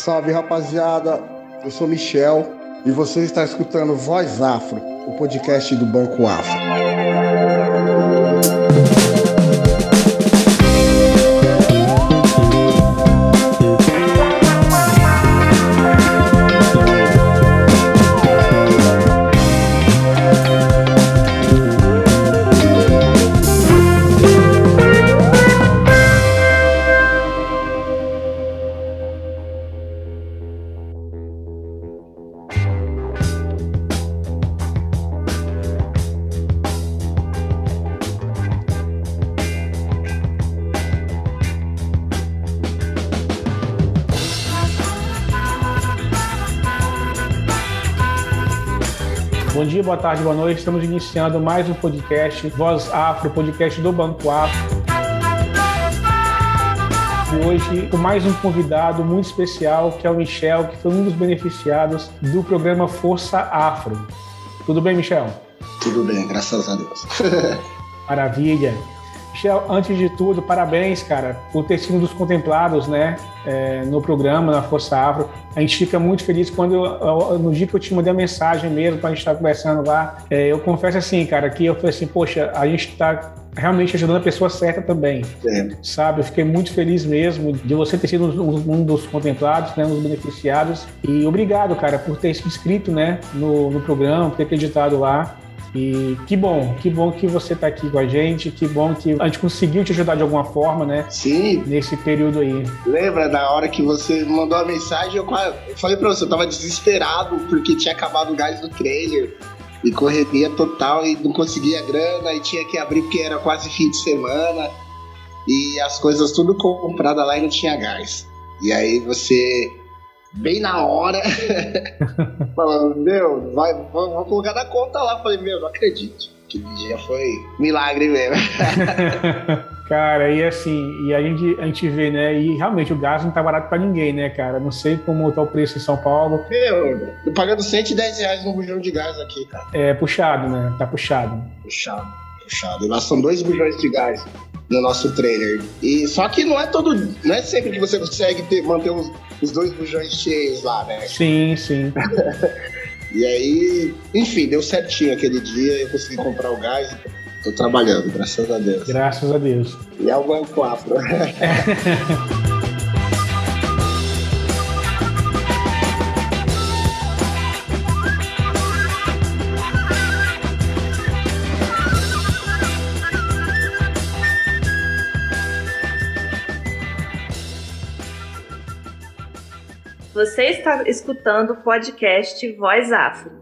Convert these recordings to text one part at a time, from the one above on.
Salve rapaziada, eu sou Michel e você está escutando Voz Afro, o podcast do Banco Afro. Bom dia, boa tarde, boa noite. Estamos iniciando mais um podcast Voz Afro, podcast do Banco Afro. E hoje com mais um convidado muito especial, que é o Michel, que foi um dos beneficiados do programa Força Afro. Tudo bem, Michel? Tudo bem, graças a Deus. Maravilha. Michel, antes de tudo, parabéns, cara, por ter sido um dos contemplados, né, é, no programa, na Força Afro. A gente fica muito feliz quando, eu, no dia que eu te mandei a mensagem mesmo, para a gente estar conversando lá, é, eu confesso assim, cara, que eu falei assim, poxa, a gente está realmente ajudando a pessoa certa também, É. sabe? Eu fiquei muito feliz mesmo de você ter sido um, um dos contemplados, né, um dos beneficiados. E obrigado, cara, por ter se inscrito, né, no, no programa, por ter acreditado lá. E que bom, que bom que você está aqui com a gente, que bom que a gente conseguiu te ajudar de alguma forma, né? Sim, Nesse período aí. lembra da hora que você mandou a mensagem? Eu, falei pra você, eu tava desesperado porque tinha acabado o gás do trailer e correria total e não conseguia grana e tinha que abrir porque era quase fim de semana e as coisas tudo compradas lá e não tinha gás. E aí você, bem na hora, falando, meu, vai, vou, vou colocar na conta lá. Falei, meu, não acredito. Aquele dia foi milagre mesmo. cara, e assim, e a gente, a gente vê, né? E realmente o gás não tá barato para ninguém, né, cara? Não sei como tá o preço em São Paulo. Meu, tô pagando 110 reais no bujão de gás aqui, cara. É puxado, né? Tá puxado. Puxado, puxado. E lá são dois bujões de gás no nosso trailer. E só que não é todo. Não é sempre que você consegue ter, manter os, os dois bujões cheios lá, né? Sim, sim. E aí, enfim, deu certinho aquele dia, eu consegui comprar o gás e tô trabalhando, graças a Deus. Graças a Deus. E é o Banco Afro. Você está escutando o podcast Voz Afro.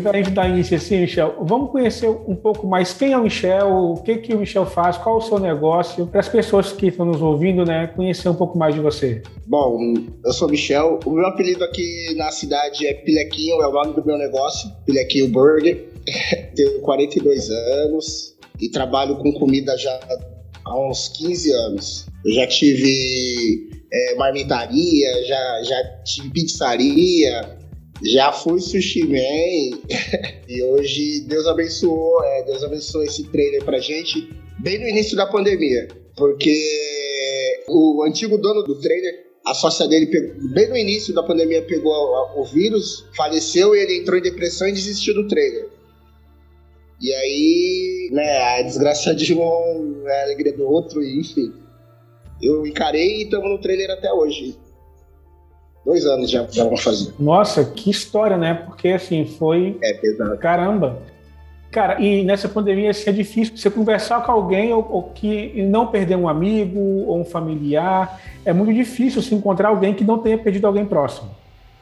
E para a gente dar início assim, Michel, vamos conhecer um pouco mais quem é o Michel, o que, que o Michel faz, qual o seu negócio, para as pessoas que estão nos ouvindo, né, conhecer um pouco mais de você. Bom, eu sou Michel. O meu apelido aqui na cidade é Pilequinho, é o nome do meu negócio, Pilequinho Burger. Tenho 42 anos e trabalho com comida já há uns 15 anos. Eu já tive é, marmitaria, já, já tive pizzaria, já fui sushi man e hoje Deus abençoou, é, Deus abençoou esse trailer pra gente bem no início da pandemia, porque o antigo dono do trailer a sócia dele, pegou, bem no início da pandemia, pegou o vírus, faleceu e ele entrou em depressão e desistiu do trailer. E aí, né, a desgraça de um a alegria do outro, e enfim. Eu encarei e estamos no trailer até hoje. Dois anos já, já vamos fazer. Nossa, que história, né? Porque assim, foi. É pesado. Caramba! Cara, e nessa pandemia assim, é difícil você conversar com alguém ou, ou que não perder um amigo ou um familiar. É muito difícil se encontrar alguém que não tenha perdido alguém próximo.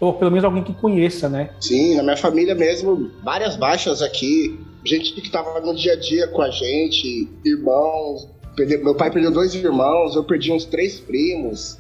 Ou pelo menos alguém que conheça, né? Sim, na minha família mesmo, várias baixas aqui. Gente que tava no dia a dia com a gente, irmãos. Meu pai perdeu dois irmãos, eu perdi uns três primos.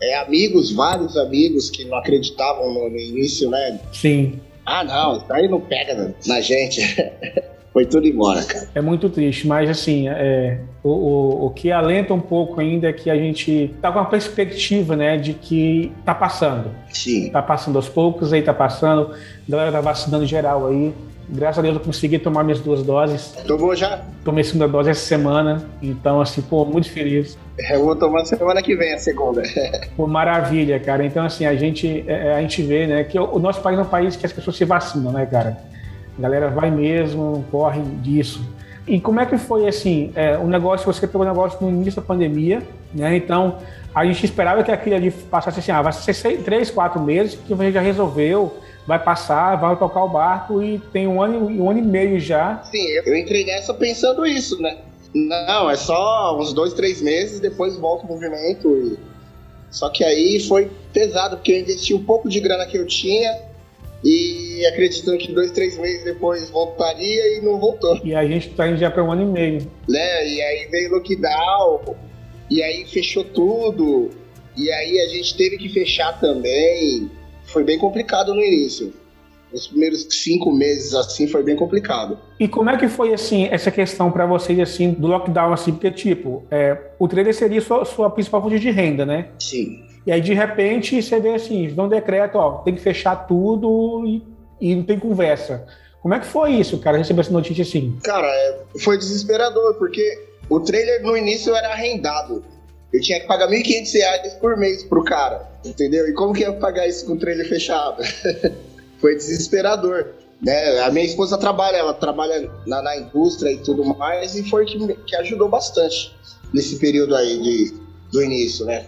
É, amigos, vários amigos que não acreditavam no, no início, né? Sim. Ah, não, isso aí não pega na- na gente. foi tudo embora, cara. É muito triste, mas assim, é, o, o, o, que alenta um pouco ainda é que a gente tá com uma perspectiva, né, de que tá passando. Sim. Tá passando aos poucos, aí tá passando, a galera tá vacinando geral aí. Graças a Deus eu consegui tomar minhas duas doses. Tomou já? Tomei a segunda dose essa semana, então assim, pô, muito feliz. Eu vou tomar semana que vem a segunda. Pô, maravilha, cara. Então assim, a gente, é, a gente vê, né, que o nosso país é um país que as pessoas se vacinam, né, cara? A galera vai mesmo, corre disso. E como é que foi assim? É, o negócio, você pegou o negócio no início da pandemia, né? Então a gente esperava que aquilo ali passasse assim, ah, vai ser seis, três, quatro meses, que você já resolveu, vai passar, vai tocar o barco e tem um ano, um ano e meio já. Sim, eu entrei nessa pensando isso, né? Não, é só uns dois, três meses, depois volta o movimento. E... Só que aí foi pesado, porque eu investi um pouco de grana que eu tinha e acreditando que dois, três meses depois voltaria e não voltou. E a gente tá indo já para um ano e meio. Né? E aí veio o lockdown, e aí fechou tudo, e aí a gente teve que fechar também. Foi bem complicado no início. Os primeiros cinco meses assim foi bem complicado. E como é que foi assim essa questão para vocês assim do lockdown assim porque tipo é, o trailer seria sua, sua principal fonte de renda, né? Sim. E aí, de repente, você vê assim, um decreto, ó, tem que fechar tudo e, e não tem conversa. Como é que foi isso, cara, receber essa notícia assim? Cara, é, foi desesperador, porque o trailer no início era arrendado. Eu tinha que pagar R$ 1.500 por mês pro cara, entendeu? E como que ia pagar isso com o trailer fechado? foi desesperador. Né? A minha esposa trabalha, ela trabalha na, na indústria e tudo mais, e foi que, que ajudou bastante nesse período aí de, do início, né?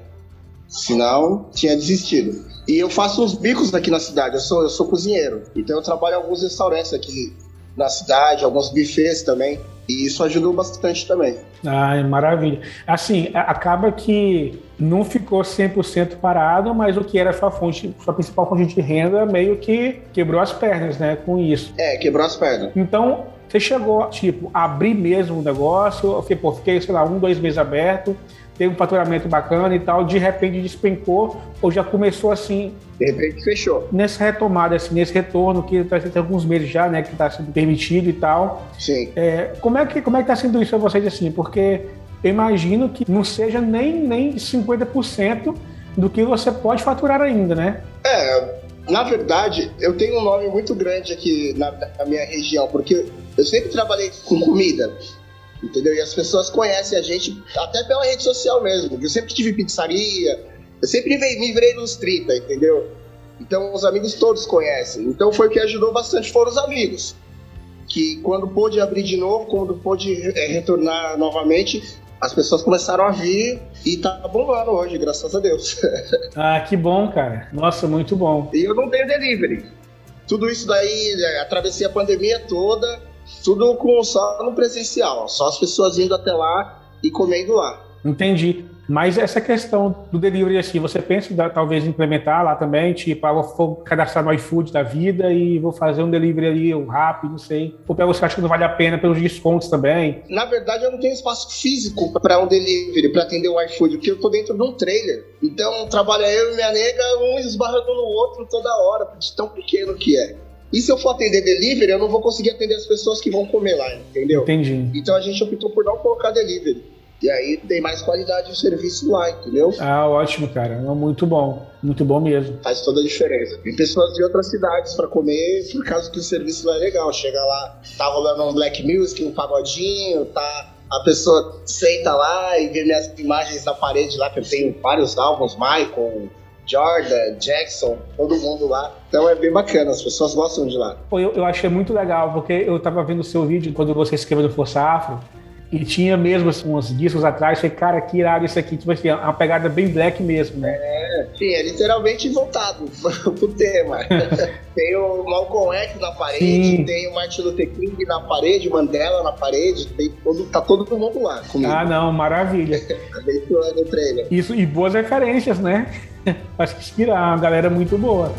Senão, tinha desistido. E eu faço uns bicos aqui na cidade, eu sou, eu sou cozinheiro. Então eu trabalho em alguns restaurantes aqui na cidade, alguns buffets também. E isso ajudou bastante também. Ai, maravilha. Assim, acaba que não ficou 100% parado, mas o que era sua fonte, sua principal fonte de renda meio que quebrou as pernas, né, com isso. É, quebrou as pernas. Então, você chegou, tipo, a abrir mesmo o negócio, eu fiquei, pô, fiquei, sei lá, um, dois meses aberto, teve um faturamento bacana e tal, de repente despencou ou já começou assim? De repente fechou. Nessa retomada, assim, nesse retorno que tá, tem alguns meses já, né, que está sendo permitido e tal. Sim. É, como é que como é que está sendo isso para vocês assim? Porque eu imagino que não seja nem nem 50% do que você pode faturar ainda, né? É, na verdade, eu tenho um nome muito grande aqui na, na minha região, porque eu sempre trabalhei com comida entendeu? E as pessoas conhecem a gente até pela rede social mesmo. Eu sempre tive pizzaria, eu sempre me virei nos 30, entendeu? Então os amigos todos conhecem. Então foi o que ajudou bastante, foram os amigos. Que quando pôde abrir de novo, quando pôde é, retornar novamente, as pessoas começaram a vir e tá bombando hoje, graças a Deus. ah, que bom, cara. Nossa, muito bom. E eu não tenho delivery. Tudo isso daí, é, atravessei a pandemia toda, tudo com só no presencial, só as pessoas indo até lá e comendo lá. Entendi. Mas essa questão do delivery, assim, você pensa em, talvez implementar lá também, tipo, ah, vou cadastrar no iFood da vida e vou fazer um delivery ali um rápido, não sei. Ou para você acha que não vale a pena pelos descontos também? Na verdade, eu não tenho espaço físico para um delivery, para atender o iFood, porque eu tô dentro de um trailer. Então, trabalha eu e minha nega, um esbarrando no outro toda hora, de tão pequeno que é. E se eu for atender delivery, eu não vou conseguir atender as pessoas que vão comer lá, entendeu? Entendi. Então a gente optou por não colocar delivery. E aí tem mais qualidade de serviço lá, entendeu? Ah, ótimo, cara. Muito bom. Muito bom mesmo. Faz toda a diferença. Tem pessoas de outras cidades para comer por causa que o serviço lá é legal. Chega lá, tá rolando um black music, um pagodinho, tá. A pessoa senta lá e vê minhas imagens na parede lá, que eu tenho vários álbuns, Michael, Jordan, Jackson, todo mundo lá. Então é bem bacana, as pessoas gostam de lá. Pô, eu, eu achei muito legal, porque eu tava vendo o seu vídeo quando você escreveu no Força Afro, e tinha mesmo assim, uns discos atrás, falei, cara, que irado isso aqui, tipo assim, é uma pegada bem black mesmo, né? É, sim, é literalmente voltado pro tema. tem o Malcolm X na parede, sim. tem o Martin Luther King na parede, Mandela na parede, tem todo, tá todo mundo lá comigo. Ah, não, maravilha. Isso, e boas referências, né? Acho que inspira uma galera muito boa.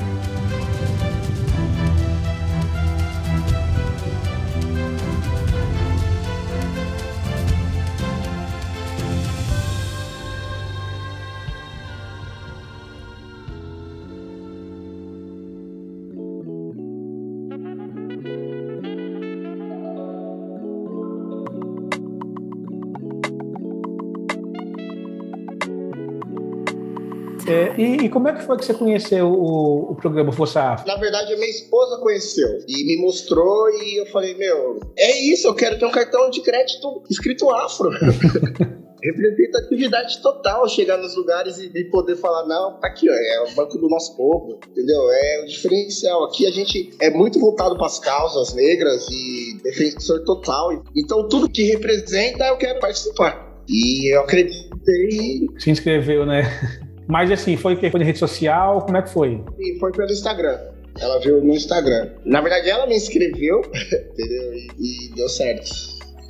Como é que foi que você conheceu o, o programa Força Afro? Na verdade, a minha esposa conheceu e me mostrou e eu falei, meu, é isso, eu quero ter um cartão de crédito escrito Afro. representatividade total chegar nos lugares e, e, poder falar, não, tá aqui, ó, é o banco do nosso povo, entendeu? É o diferencial. Aqui a gente é muito voltado para as causas negras e defensor total. Então tudo que representa eu quero participar. E eu acreditei. Se inscreveu, né? Mas assim, foi que foi na rede social? Como é que foi? E foi pelo Instagram. Ela viu no Instagram. Na verdade, ela me inscreveu, entendeu? E, e deu certo.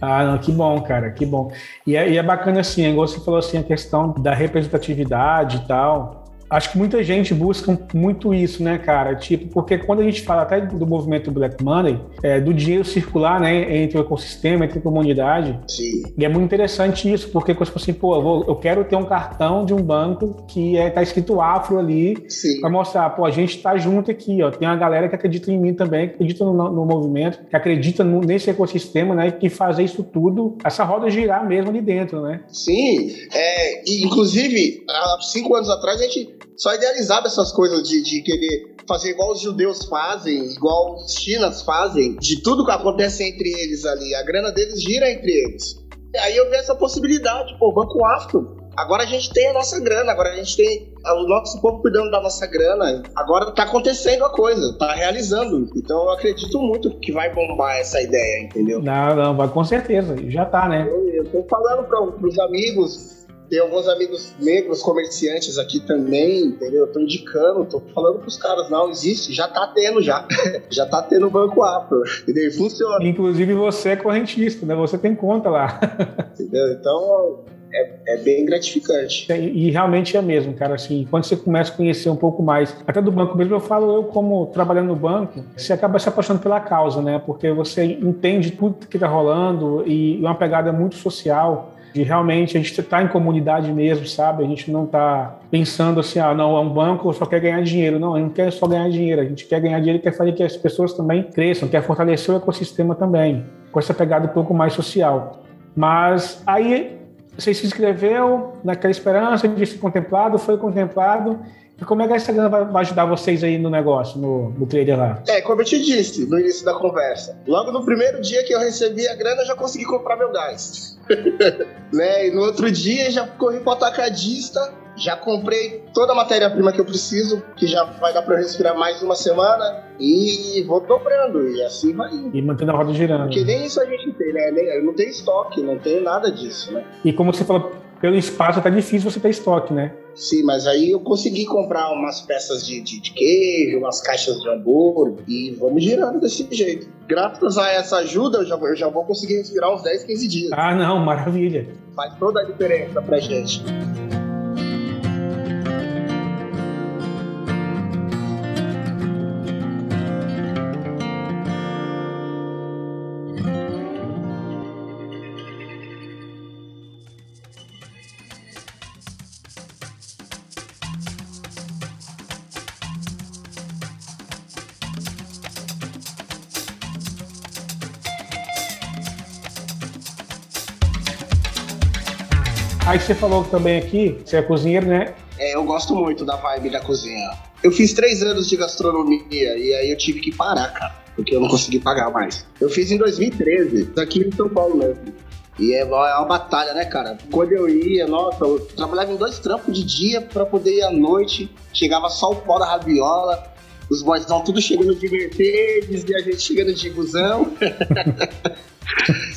Ah, não, que bom, cara, que bom. E é, e é bacana assim, igual você falou assim, a questão da representatividade e tal acho que muita gente busca muito isso, né, cara? Tipo, porque quando a gente fala até do movimento Black Money, é, do dinheiro circular, né, entre o ecossistema, entre a comunidade, Sim. e é muito interessante isso, porque tipo assim, pô, eu, vou, eu quero ter um cartão de um banco que é, tá escrito Afro ali, para mostrar, pô, a gente tá junto aqui, ó, tem uma galera que acredita em mim também, que acredita no, no movimento, que acredita no, nesse ecossistema, né, que fazer isso tudo, essa roda girar mesmo ali dentro, né? Sim, é, inclusive, há cinco anos atrás a gente só idealizava essas coisas de, de querer fazer igual os judeus fazem, igual os chinas fazem, de tudo que acontece entre eles ali. A grana deles gira entre eles. E aí eu vi essa possibilidade, pô, Banco Afro. Agora a gente tem a nossa grana, agora a gente tem o nosso povo cuidando da nossa grana. Agora tá acontecendo a coisa, tá realizando. Então eu acredito muito que vai bombar essa ideia, entendeu? Não, não, vai com certeza. Já tá, né? Eu, eu tô falando para os amigos, tem alguns amigos negros comerciantes aqui também, entendeu? Eu tô indicando, tô falando pros caras, não, existe, já tá tendo já. já tá tendo banco afro, entendeu? E funciona. Inclusive você é correntista, né? Você tem conta lá. entendeu? Então, é, é, bem gratificante. E, e, realmente é mesmo, cara. Assim, quando você começa a conhecer um pouco mais, até do banco mesmo, eu falo, eu como trabalhando no banco, você acaba se apaixonando pela causa, né? Porque você entende tudo que está rolando e uma pegada muito social de realmente a gente estar tá em comunidade mesmo, sabe? A gente não está pensando assim, ah, não, é um banco só quer ganhar dinheiro. Não, a gente não quer só ganhar dinheiro, a gente quer ganhar dinheiro e quer fazer que as pessoas também cresçam, quer fortalecer o ecossistema também, com essa pegada um pouco mais social. Mas aí você se inscreveu naquela esperança de ser contemplado, foi contemplado, e como é que a Instagram vai, ajudar vocês aí no negócio, no, no trader lá? É, como eu te disse no início da conversa, logo no primeiro dia que eu recebi a grana, eu já consegui comprar meu gás. né? E no outro dia já corri para o atacadista, já comprei toda a matéria-prima que eu preciso, que já vai dar para eu respirar mais uma semana, e vou dobrando, e assim vai indo. E mantendo a roda girando. Porque nem isso a gente tem, né? Eu não tenho estoque, não tenho nada disso, né? E como você falou, pelo espaço tá difícil você ter estoque, né? Sim, mas aí eu consegui comprar umas peças de, de, de queijo, umas caixas de hambúrguer e vamos girando desse jeito. Graças a essa ajuda, eu já, eu já vou conseguir respirar uns 10, 15 dias. Ah, não, maravilha. Faz toda a diferença pra gente. Você falou também aqui, você é cozinheiro, né? É, eu gosto muito da vibe da cozinha. Eu fiz três anos de gastronomia e aí eu tive que parar, cara, porque eu não consegui pagar mais. Eu fiz em 2013, aqui em São Paulo mesmo. E é uma, é uma batalha, né, cara? Quando eu ia, nossa, eu trabalhava em dois trampos de dia para poder ir à noite. Chegava só o pó da rabiola, os boys estão tudo chegando de Mercedes e a gente chegando de busão.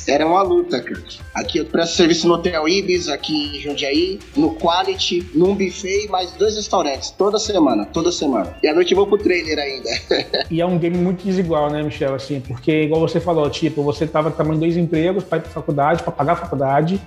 Era uma luta, cara. Aqui eu presto serviço no Hotel Ibis, aqui em Jundiaí, no Quality, num buffet e mais dois restaurantes, toda semana, toda semana. E à noite eu vou pro trailer ainda. e é um game muito desigual, né, Michel? Assim, porque, igual você falou, tipo, você tava trabalhando dois empregos para ir pra faculdade, para pagar a faculdade.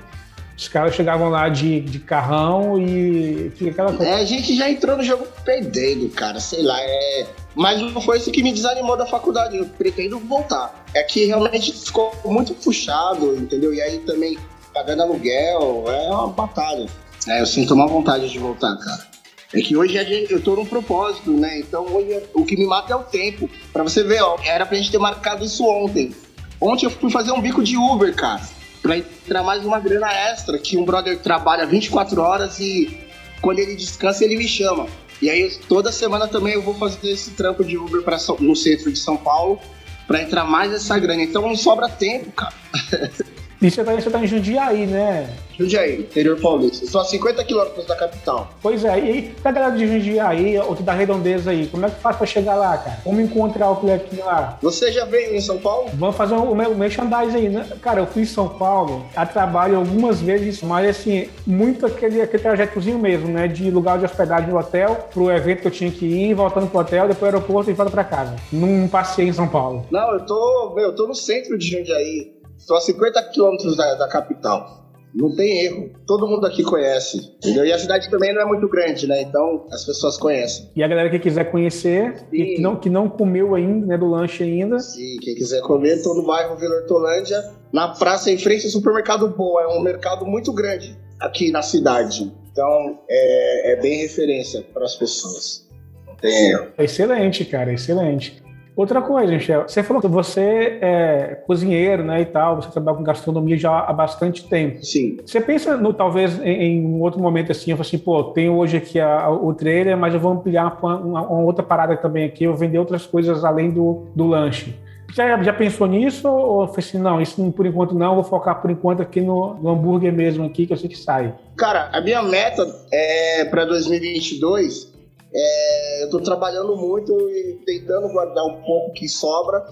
Os caras chegavam lá de, de carrão e fica aquela coisa. É, a gente já entrou no jogo perdendo, cara. Sei lá, é mas não foi isso que me desanimou da faculdade. Eu pretendo voltar. É que realmente ficou muito puxado, entendeu? E aí também pagando aluguel é uma batalha. É, eu sinto uma vontade de voltar, cara. É que hoje eu tô num propósito, né? Então hoje o que me mata é o tempo. Pra você ver, ó, era pra gente ter marcado isso ontem. Ontem eu fui fazer um bico de Uber, cara. Pra entrar mais uma grana extra, que um brother trabalha 24 horas e quando ele descansa, ele me chama. E aí, toda semana também eu vou fazer esse trampo de Uber pra, no centro de São Paulo para entrar mais essa grana. Então não sobra tempo, cara. E você tá, você tá em Jundiaí, né? Jundiaí, interior paulista. A 50 quilômetros da capital. Pois é, e pra galera de Jundiaí, ou da Redondeza aí, como é que faz pra chegar lá, cara? Como encontrar o Clequinho lá? Você já veio em São Paulo? Vamos fazer o, o merchandise aí, né? Cara, eu fui em São Paulo a trabalho algumas vezes, mas assim, muito aquele, aquele trajetozinho mesmo, né? De lugar de hospedagem no hotel, pro evento que eu tinha que ir, voltando pro hotel, depois aeroporto e volta pra casa. Não passei em São Paulo. Não, eu tô, meu, eu tô no centro de Jundiaí. Estou a 50 quilômetros da, da capital. Não tem erro. Todo mundo aqui conhece. Entendeu? E a cidade também não é muito grande, né? Então as pessoas conhecem. E a galera que quiser conhecer, e que não, que não comeu ainda, né? Do lanche ainda. Sim, quem quiser comer, estou no bairro Vila Hortolândia, na praça em frente ao supermercado Boa. É um mercado muito grande aqui na cidade. Então é, é bem referência para as pessoas. Não tem erro. Excelente, cara, excelente. Outra coisa, Michel, você falou que você é cozinheiro, né, e tal, você trabalha com gastronomia já há bastante tempo. Sim. Você pensa, no, talvez, em, em um outro momento assim, eu falo assim, pô, tenho hoje aqui a, o trailer, mas eu vou ampliar uma, uma, uma, outra parada também aqui, eu vou vender outras coisas além do, do lanche. Já, já pensou nisso ou foi assim, não, isso por enquanto não, vou focar por enquanto aqui no, no hambúrguer mesmo aqui, que eu sei que sai? Cara, a minha meta é para 2022 é, eu estou trabalhando muito e tentando guardar um pouco que sobra,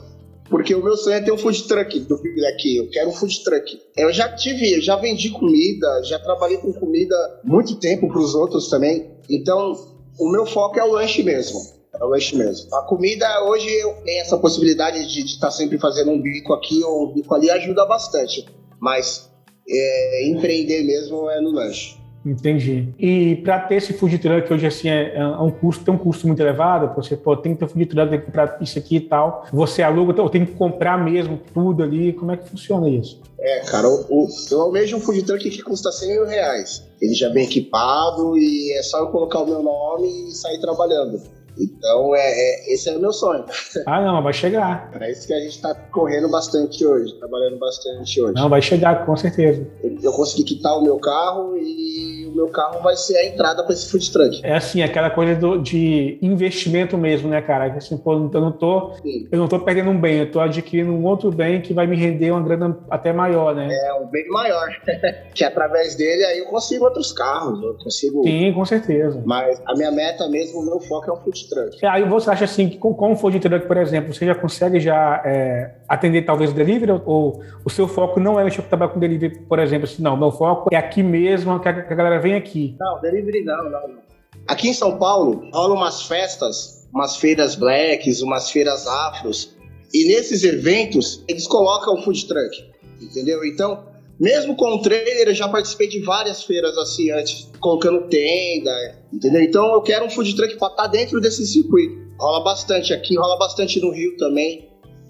porque o meu sonho é ter um food truck do aqui. Eu quero um food truck. Eu já tive, eu já vendi comida, já trabalhei com comida muito tempo para os outros também. Então, o meu foco é o lanche mesmo. É o lanche mesmo. A comida, hoje, eu tenho essa possibilidade de estar tá sempre fazendo um bico aqui ou um bico ali, ajuda bastante. Mas é, empreender mesmo é no lanche. Entendi. E para ter esse food truck hoje assim é, é, um custo, tem um custo muito elevado. Você pô, tem que ter food truck, tem que comprar isso aqui e tal. Você aluga ou tem que comprar mesmo tudo ali. Como é que funciona isso? É, cara, o, eu almejo um food truck que custa 100 mil reais. Ele já é bem equipado e é só eu colocar o meu nome e sair trabalhando. Então, é, é, esse é o meu sonho. Ah, não, vai chegar. É isso que a gente está correndo bastante hoje, trabalhando bastante hoje. Não, vai chegar, com certeza. Eu, eu consegui quitar o meu carro e o meu carro vai ser a entrada para esse food truck. É assim, aquela coisa do, de investimento mesmo, né, cara? Assim, pô, eu não tô, eu não tô perdendo um bem, eu tô adquirindo um outro bem que vai me render uma grana até maior, né? É, um bem maior. que através dele aí eu consigo outros carros, eu consigo. Sim, com certeza. Mas a minha meta mesmo, o meu foco é o food truck. Aí você acha assim que com, o food truck, por exemplo, você já consegue já é, atender talvez o delivery ou o seu foco não é mexer com trabalhar com delivery, por exemplo, assim, não, meu foco é aqui mesmo, que a, que a galera vem aqui. Não, delivery não, não, não. Aqui em São Paulo rolam umas festas, umas feiras blacks, umas feiras afros, e nesses eventos eles colocam o food truck, entendeu? Então mesmo com o trailer, eu já participei de várias feiras assim antes, colocando tenda, entendeu? Então eu quero um food truck para estar tá dentro desse circuito. Rola bastante aqui, rola bastante no Rio também.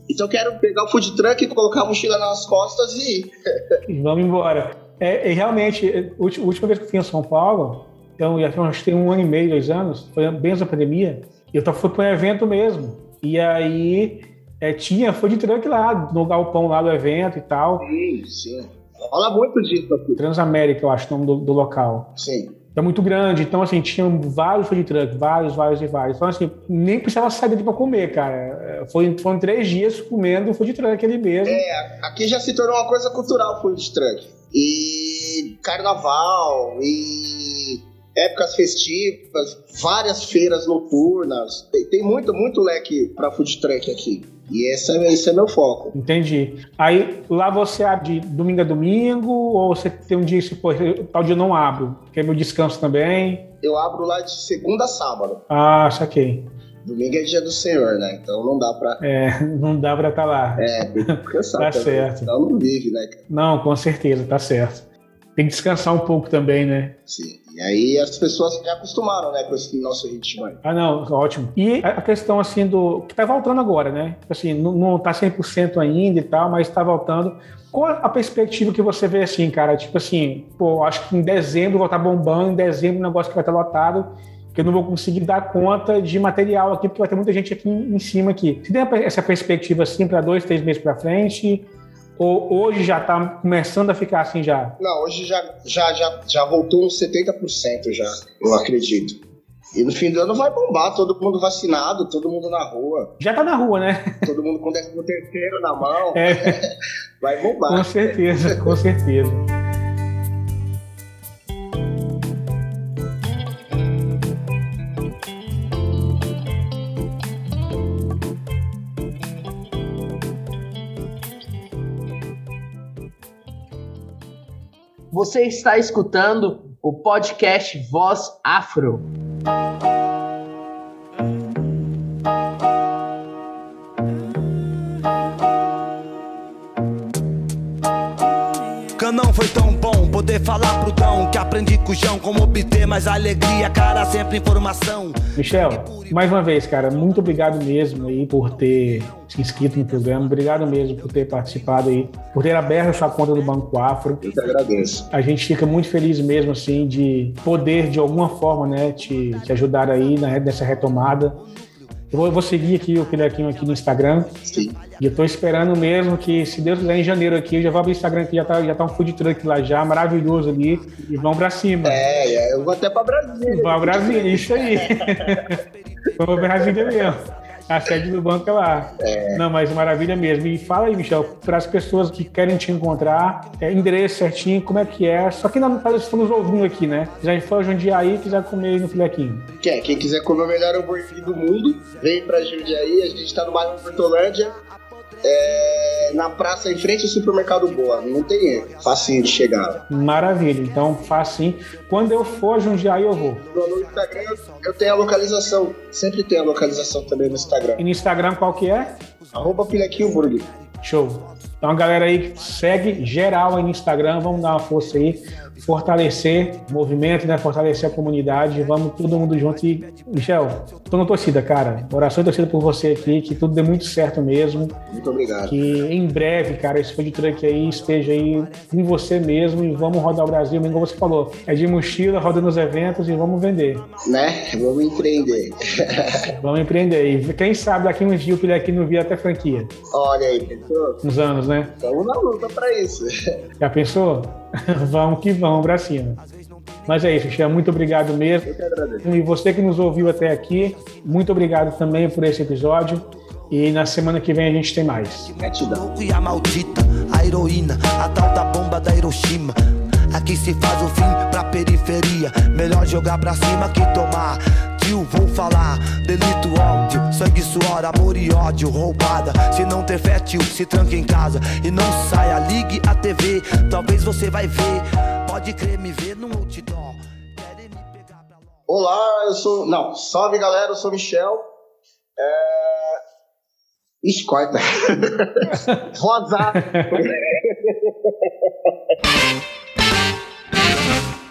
Então eu quero pegar o food truck, colocar a mochila nas costas e ir. Vamos embora. É, é, realmente, a última vez que eu fui em São Paulo, então já tem um ano e meio, dois anos, foi bem antes da pandemia, eu fui para um evento mesmo. E aí é, tinha food truck lá, no galpão lá do evento e tal. Sim, sim. Rola muito disso aqui. Transamérica, eu acho o nome do, do local. Sim. É muito grande, então assim, tinha vários food truck, vários, vários e vários. Então assim, nem precisava sair para comer, cara. Foi, foram três dias comendo food truck ali mesmo. É, aqui já se tornou uma coisa cultural food truck. E carnaval, e épocas festivas, várias feiras noturnas. Tem, tem muito, muito leque para food truck aqui. E esse é, esse é meu foco. Entendi. Aí lá você abre de domingo a domingo ou você tem um dia que pô, tal dia eu não abro, que é meu descanso também? Eu abro lá de segunda a sábado. Ah, saquei. Domingo é dia do Senhor, né? Então não dá pra. É, não dá pra estar tá lá. É, tem que descansar. tá também. certo. Senão não vive, né? Não, com certeza, tá certo. Tem que descansar um pouco também, né? Sim. E aí as pessoas já acostumaram, né, com esse nosso ritmo aí. Ah, não, ótimo. E a questão, assim, do... que tá voltando agora, né? Assim, não, não tá 100% ainda e tal, mas tá voltando. Qual a perspectiva que você vê, assim, cara? Tipo assim, pô, acho que em dezembro vai estar tá bombando, em dezembro o negócio que vai estar tá lotado, que eu não vou conseguir dar conta de material aqui, porque vai ter muita gente aqui em cima aqui. Você tem essa perspectiva, assim, para dois, três meses para frente? Ou hoje já está começando a ficar assim já? Não, hoje já, já, já, já voltou uns 70% já, eu acredito. E no fim do ano vai bombar, todo mundo vacinado, todo mundo na rua. Já tá na rua, né? Todo mundo com o terceiro na mão. É. Vai bombar. Com certeza, com certeza. Você está escutando o podcast Voz Afro. Que aprendi com o João como obter mais alegria, cara, sempre informação. Michel, mais uma vez, cara, muito obrigado mesmo aí por ter se inscrito no programa, obrigado mesmo por ter participado aí, por ter aberto a sua conta do Banco Afro. Eu que agradeço. A gente fica muito feliz mesmo, assim, de poder, de alguma forma, né, te, te ajudar aí nessa retomada. Eu vou, vou, seguir aqui o Pilequinho aqui no Instagram. Sim. E eu tô esperando mesmo que, se Deus quiser, em janeiro aqui, eu já vou abrir o Instagram aqui, já tá, já tá um food truck lá já, maravilhoso ali. E vamos pra cima. É, é eu vou até pra Brasília. Vamos pra Brasília, isso aí. vamos pra Brasília mesmo. A sede do banco é lá. É. Não, mas maravilha mesmo. E fala aí, Michel, para as pessoas que querem te encontrar, é, endereço certinho, como é que é. Só que não estão nos ouvindo aqui, né? Já foi Jundiaí quiser comer no filequinho. Quer, quem quiser comer o melhor hambúrguer do mundo, vem para Jundiaí. A gente está no bairro Portolândia é, na praça em frente ao supermercado Boa. Não tem. Facinho de chegar. Maravilha. Então, facinho. Quando eu for Jundiaí, eu vou. No Instagram eu tenho a localização. Sempre tem a localização também no Instagram. E no Instagram qual que é? Arroba. Show. Então, a galera aí segue geral aí no Instagram. Vamos dar uma força aí fortalecer o movimento, né? fortalecer a comunidade. Vamos todo mundo junto. E, Michel, tô na torcida, cara. Oração e torcida por você aqui, que tudo dê muito certo mesmo. Muito obrigado. Que em breve, cara, esse food truck aí esteja aí com você mesmo e vamos rodar o Brasil, como você falou. É de mochila, rodando os eventos e vamos vender. Né? Vamos empreender. vamos empreender. E quem sabe daqui um dia o filho aqui não via até franquia. Olha aí, pensou? Uns anos, né? Estamos na luta pra isso. Já pensou? vamos que vamos pra cima. Mas é isso, Xia, muito obrigado mesmo. Eu que agradeço. E você que nos ouviu até aqui, muito obrigado também por esse episódio. E na semana que vem a gente tem mais. E a maldita, a heroína, a tal da bomba da Hiroshima. Aqui se faz o fim pra periferia. Melhor jogar pra cima que tomar tio, vou falar. Delito, óbvio, sangue, suor, amor e ódio, roubada. Se não ter fé, tio, se tranque em casa e não saia, ligue a TV. Talvez você vai ver, pode crer, me ver no outdoor. Olá, eu sou. Não, salve galera, eu sou Michel. É... Ixi, corta. Rosa. Thank you.